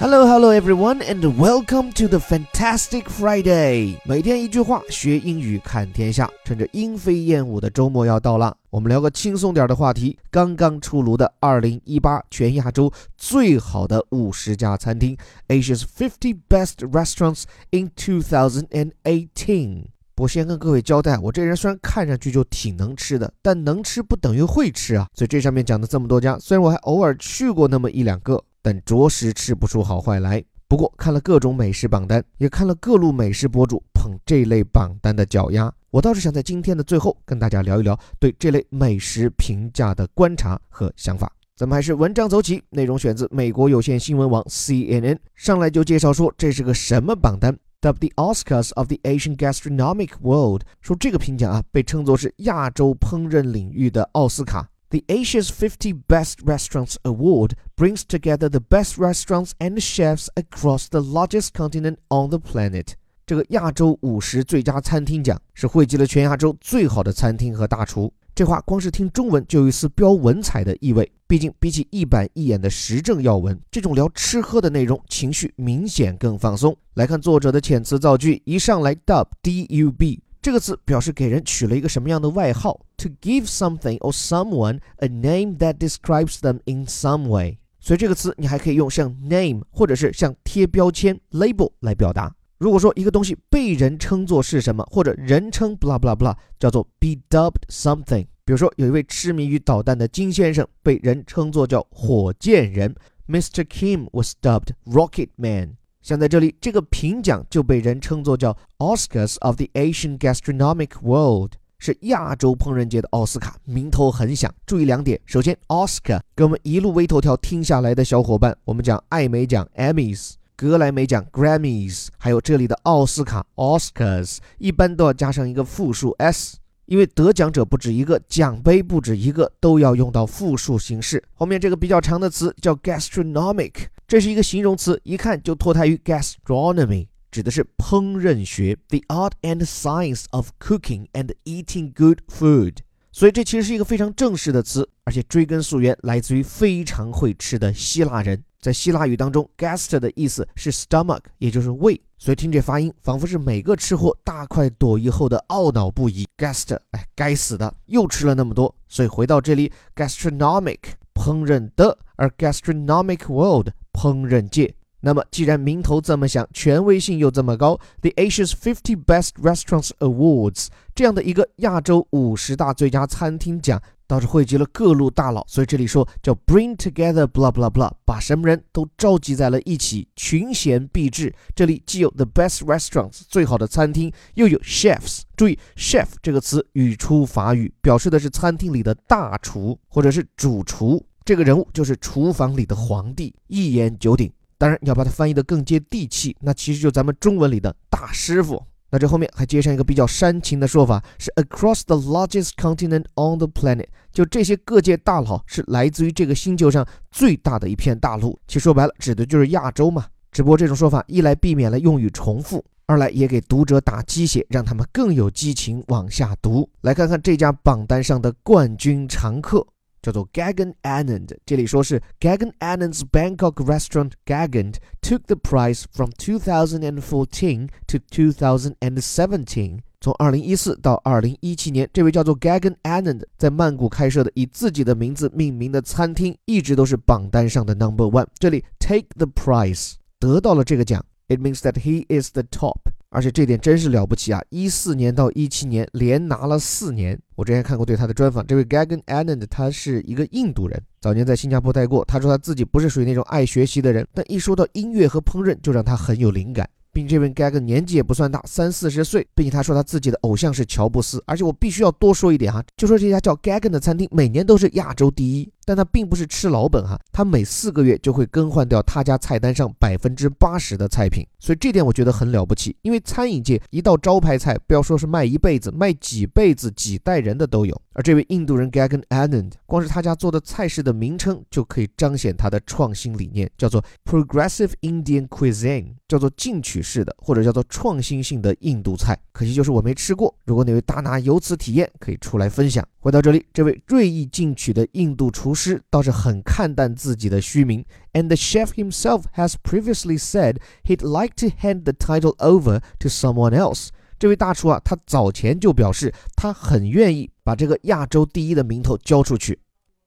Hello, hello, everyone, and welcome to the Fantastic Friday。每天一句话，学英语看天下。趁着莺飞燕舞的周末要到了，我们聊个轻松点的话题。刚刚出炉的2018全亚洲最好的五十家餐厅，Asia's 50 Best Restaurants in 2018。我先跟各位交代，我这人虽然看上去就挺能吃的，但能吃不等于会吃啊。所以这上面讲的这么多家，虽然我还偶尔去过那么一两个。但着实吃不出好坏来。不过看了各种美食榜单，也看了各路美食博主捧这类榜单的脚丫，我倒是想在今天的最后跟大家聊一聊对这类美食评价的观察和想法。咱们还是文章走起，内容选自美国有线新闻网 CNN，上来就介绍说这是个什么榜单？The Oscars of the Asian Gastronomic World，说这个评奖啊被称作是亚洲烹饪领域的奥斯卡。The Asia's 50 Best Restaurants Award brings together the best restaurants and chefs across the largest continent on the planet。这个亚洲五十最佳餐厅奖是汇集了全亚洲最好的餐厅和大厨。这话光是听中文就有一丝标文采的意味。毕竟比起一板一眼的时政要闻，这种聊吃喝的内容，情绪明显更放松。来看作者的遣词造句，一上来 dub d u b。这个词表示给人取了一个什么样的外号？To give something or someone a name that describes them in some way。所以这个词你还可以用像 name 或者是像贴标签 label 来表达。如果说一个东西被人称作是什么，或者人称 blah blah blah，叫做 be dubbed something。比如说有一位痴迷于导弹的金先生，被人称作叫火箭人，Mr. Kim was dubbed Rocket Man。像在这里，这个评奖就被人称作叫 Oscars of the Asian Gastronomic World，是亚洲烹饪界的奥斯卡，名头很响。注意两点：首先，Oscar 跟我们一路微头条听下来的小伙伴，我们讲艾美奖 Emmys，格莱美奖 Grammys，还有这里的奥斯卡 Oscars，一般都要加上一个复数 s。因为得奖者不止一个，奖杯不止一个，都要用到复数形式。后面这个比较长的词叫 gastronomic，这是一个形容词，一看就脱胎于 gastronomy，指的是烹饪学，the art and science of cooking and eating good food。所以这其实是一个非常正式的词，而且追根溯源来自于非常会吃的希腊人。在希腊语当中，gast 的意思是 stomach，也就是胃。所以听这发音，仿佛是每个吃货大快朵颐后的懊恼不已。gast，哎，该死的，又吃了那么多。所以回到这里，gastronomic，烹饪的，而 gastronomic world，烹饪界。那么既然名头这么响，权威性又这么高，The Asia's Fifty Best Restaurants Awards 这样的一个亚洲五十大最佳餐厅奖。倒是汇集了各路大佬，所以这里说叫 bring together blah blah blah，把什么人都召集在了一起，群贤毕至。这里既有 the best restaurants 最好的餐厅，又有 chefs。注意 chef 这个词语出法语，表示的是餐厅里的大厨或者是主厨。这个人物就是厨房里的皇帝，一言九鼎。当然，要把它翻译的更接地气，那其实就咱们中文里的大师傅。那这后面还接上一个比较煽情的说法，是 across the largest continent on the planet，就这些各界大佬是来自于这个星球上最大的一片大陆。其实说白了，指的就是亚洲嘛。只不过这种说法，一来避免了用语重复，二来也给读者打鸡血，让他们更有激情往下读。来看看这家榜单上的冠军常客。叫做 Gagan Anand，这里说是 Gagan Anand's Bangkok restaurant Gagan took the prize from 2014 to 2017。从2014到2017年，这位叫做 Gagan Anand 在曼谷开设的以自己的名字命名的餐厅，一直都是榜单上的 Number One。这里 take the prize 得到了这个奖，it means that he is the top。而且这点真是了不起啊！一四年到一七年连拿了四年。我之前看过对他的专访，这位 Gagan Anand 他是一个印度人，早年在新加坡待过。他说他自己不是属于那种爱学习的人，但一说到音乐和烹饪，就让他很有灵感。并这位 Gagan 年纪也不算大，三四十岁，并且他说他自己的偶像是乔布斯。而且我必须要多说一点哈，就说这家叫 Gagan 的餐厅每年都是亚洲第一。但他并不是吃老本哈，他每四个月就会更换掉他家菜单上百分之八十的菜品，所以这点我觉得很了不起。因为餐饮界一道招牌菜，不要说是卖一辈子，卖几辈子、几代人的都有。而这位印度人 Gagan Anand，光是他家做的菜式的名称就可以彰显他的创新理念，叫做 Progressive Indian Cuisine，叫做进取式的或者叫做创新性的印度菜。可惜就是我没吃过，如果哪位大拿有此体验，可以出来分享。回到这里，这位锐意进取的印度厨师。师倒是很看淡自己的虚名，and the chef himself has previously said he'd like to hand the title over to someone else。这位大厨啊，他早前就表示他很愿意把这个亚洲第一的名头交出去。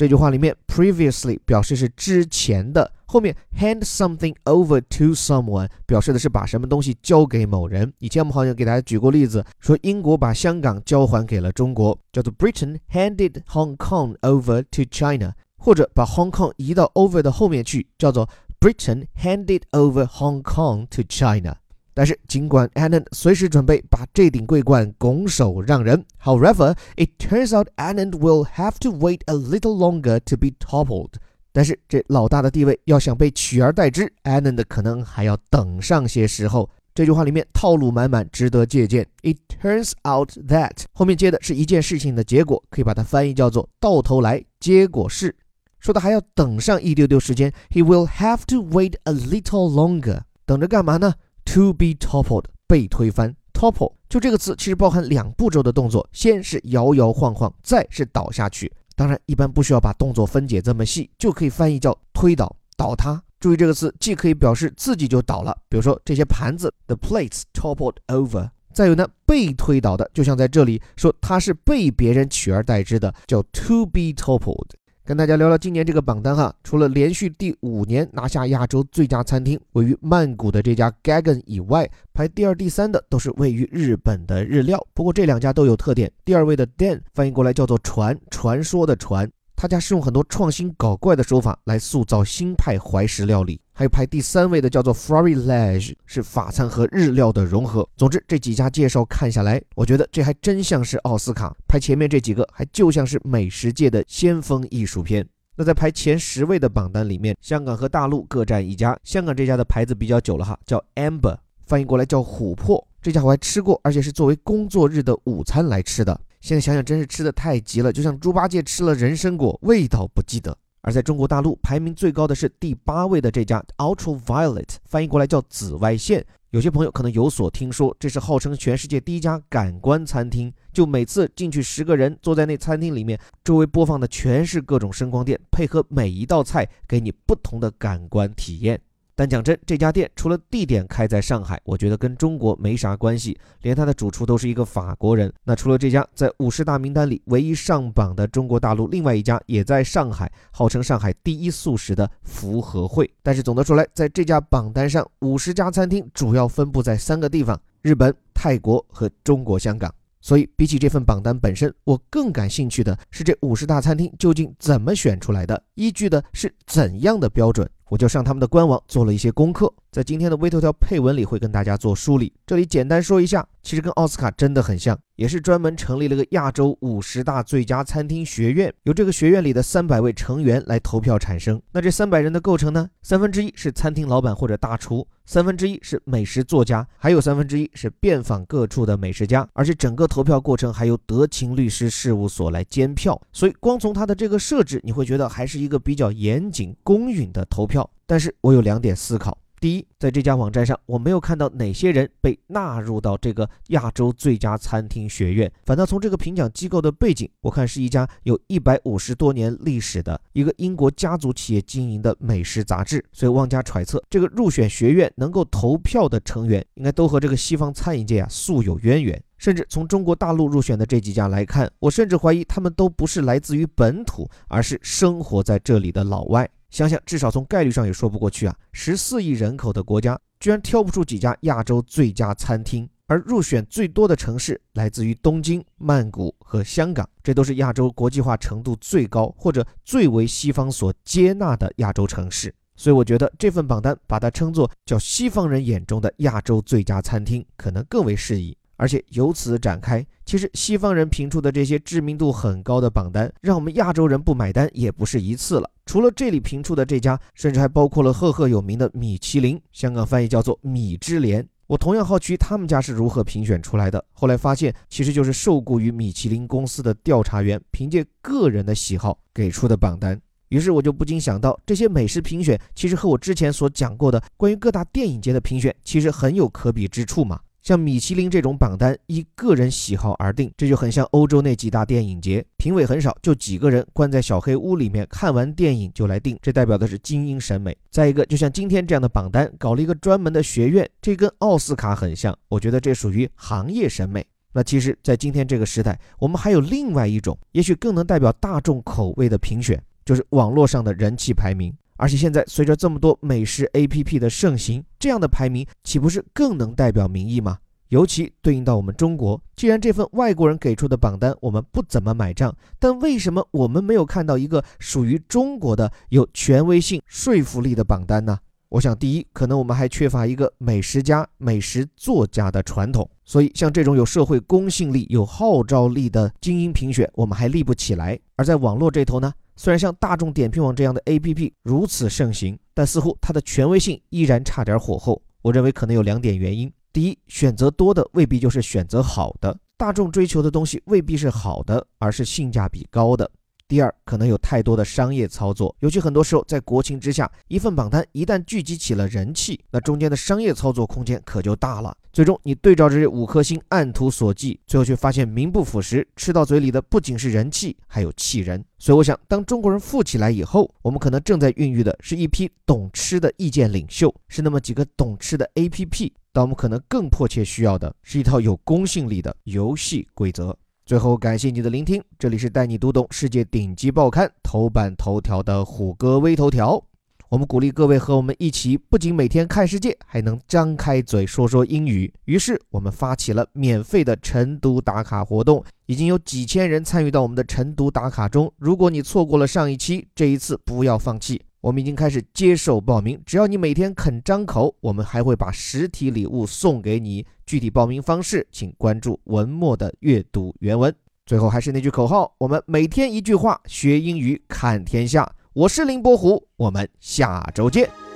这句话里面，previously 表示是之前的，后面 hand something over to someone 表示的是把什么东西交给某人。以前我们好像给大家举过例子，说英国把香港交还给了中国，叫做 Britain handed Hong Kong over to China，或者把 Hong Kong 移到 over 的后面去，叫做 Britain handed over Hong Kong to China。但是，尽管 Anand 随时准备把这顶桂冠拱手让人，However, it turns out Anand will have to wait a little longer to be toppled。但是，这老大的地位要想被取而代之，Anand 可能还要等上些时候。这句话里面套路满满，值得借鉴。It turns out that 后面接的是一件事情的结果，可以把它翻译叫做“到头来结果是”。说的还要等上一丢丢时间，He will have to wait a little longer。等着干嘛呢？To be toppled，被推翻。Topple 就这个词，其实包含两步骤的动作，先是摇摇晃晃，再是倒下去。当然，一般不需要把动作分解这么细，就可以翻译叫推倒、倒塌。注意这个词，既可以表示自己就倒了，比如说这些盘子，the plates toppled over。再有呢，被推倒的，就像在这里说它是被别人取而代之的，叫 to be toppled。跟大家聊聊今年这个榜单哈，除了连续第五年拿下亚洲最佳餐厅位于曼谷的这家 Gagan 以外，排第二、第三的都是位于日本的日料。不过这两家都有特点，第二位的 Dan 翻译过来叫做船，传说的船。他家是用很多创新搞怪的手法来塑造新派怀石料理，还有排第三位的叫做 Farilage，是法餐和日料的融合。总之这几家介绍看下来，我觉得这还真像是奥斯卡排前面这几个，还就像是美食界的先锋艺术片。那在排前十位的榜单里面，香港和大陆各占一家。香港这家的牌子比较久了哈，叫 Amber，翻译过来叫琥珀。这家我还吃过，而且是作为工作日的午餐来吃的。现在想想，真是吃的太急了，就像猪八戒吃了人参果，味道不记得。而在中国大陆排名最高的是第八位的这家 Ultraviolet，翻译过来叫紫外线。有些朋友可能有所听说，这是号称全世界第一家感官餐厅。就每次进去十个人坐在那餐厅里面，周围播放的全是各种声光电，配合每一道菜，给你不同的感官体验。但讲真，这家店除了地点开在上海，我觉得跟中国没啥关系，连他的主厨都是一个法国人。那除了这家在五十大名单里唯一上榜的中国大陆，另外一家也在上海，号称上海第一素食的福和汇。但是总的说来，在这家榜单上，五十家餐厅主要分布在三个地方：日本、泰国和中国香港。所以比起这份榜单本身，我更感兴趣的是这五十大餐厅究竟怎么选出来的，依据的是怎样的标准。我就上他们的官网做了一些功课，在今天的微头条配文里会跟大家做梳理。这里简单说一下，其实跟奥斯卡真的很像，也是专门成立了个亚洲五十大最佳餐厅学院，由这个学院里的三百位成员来投票产生。那这三百人的构成呢？三分之一是餐厅老板或者大厨，三分之一是美食作家，还有三分之一是遍访各处的美食家。而且整个投票过程还由德勤律师事务所来监票，所以光从它的这个设置，你会觉得还是一个比较严谨公允的投票。但是我有两点思考：第一，在这家网站上，我没有看到哪些人被纳入到这个亚洲最佳餐厅学院，反倒从这个评奖机构的背景，我看是一家有一百五十多年历史的一个英国家族企业经营的美食杂志，所以妄加揣测，这个入选学院能够投票的成员，应该都和这个西方餐饮界啊素有渊源。甚至从中国大陆入选的这几家来看，我甚至怀疑他们都不是来自于本土，而是生活在这里的老外。想想，至少从概率上也说不过去啊！十四亿人口的国家，居然挑不出几家亚洲最佳餐厅，而入选最多的城市来自于东京、曼谷和香港，这都是亚洲国际化程度最高或者最为西方所接纳的亚洲城市。所以，我觉得这份榜单把它称作叫西方人眼中的亚洲最佳餐厅，可能更为适宜。而且由此展开，其实西方人评出的这些知名度很高的榜单，让我们亚洲人不买单也不是一次了。除了这里评出的这家，甚至还包括了赫赫有名的米其林，香港翻译叫做米芝莲。我同样好奇他们家是如何评选出来的。后来发现，其实就是受雇于米其林公司的调查员凭借个人的喜好给出的榜单。于是我就不禁想到，这些美食评选其实和我之前所讲过的关于各大电影节的评选其实很有可比之处嘛。像米其林这种榜单依个人喜好而定，这就很像欧洲那几大电影节，评委很少，就几个人关在小黑屋里面看完电影就来定，这代表的是精英审美。再一个，就像今天这样的榜单，搞了一个专门的学院，这跟奥斯卡很像，我觉得这属于行业审美。那其实，在今天这个时代，我们还有另外一种，也许更能代表大众口味的评选，就是网络上的人气排名。而且现在随着这么多美食 APP 的盛行，这样的排名岂不是更能代表民意吗？尤其对应到我们中国，既然这份外国人给出的榜单我们不怎么买账，但为什么我们没有看到一个属于中国的有权威性、说服力的榜单呢？我想，第一，可能我们还缺乏一个美食家、美食作家的传统，所以像这种有社会公信力、有号召力的精英评选，我们还立不起来。而在网络这头呢？虽然像大众点评网这样的 APP 如此盛行，但似乎它的权威性依然差点火候。我认为可能有两点原因：第一，选择多的未必就是选择好的，大众追求的东西未必是好的，而是性价比高的。第二，可能有太多的商业操作，尤其很多时候在国情之下，一份榜单一旦聚集起了人气，那中间的商业操作空间可就大了。最终你对照着这五颗星按图索骥，最后却发现名不副实，吃到嘴里的不仅是人气，还有气人。所以我想，当中国人富起来以后，我们可能正在孕育的是一批懂吃的意见领袖，是那么几个懂吃的 APP，但我们可能更迫切需要的是一套有公信力的游戏规则。最后，感谢你的聆听。这里是带你读懂世界顶级报刊头版头条的虎哥微头条。我们鼓励各位和我们一起，不仅每天看世界，还能张开嘴说说英语。于是，我们发起了免费的晨读打卡活动，已经有几千人参与到我们的晨读打卡中。如果你错过了上一期，这一次不要放弃。我们已经开始接受报名，只要你每天肯张口，我们还会把实体礼物送给你。具体报名方式，请关注文末的阅读原文。最后还是那句口号：我们每天一句话，学英语看天下。我是林伯虎，我们下周见。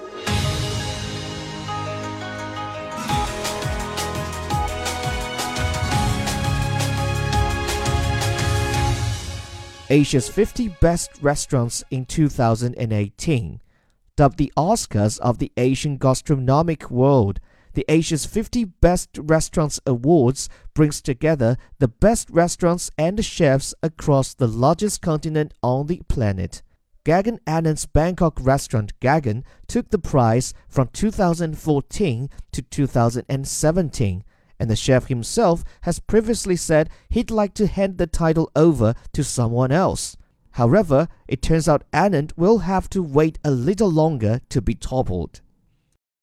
Asia's 50 Best Restaurants in 2018. Dubbed the Oscars of the Asian gastronomic world, the Asia's 50 Best Restaurants Awards brings together the best restaurants and chefs across the largest continent on the planet. Gagan Anand's Bangkok restaurant Gagan took the prize from 2014 to 2017 and the chef himself has previously said he'd like to hand the title over to someone else. However, it turns out Anand will have to wait a little longer to be toppled.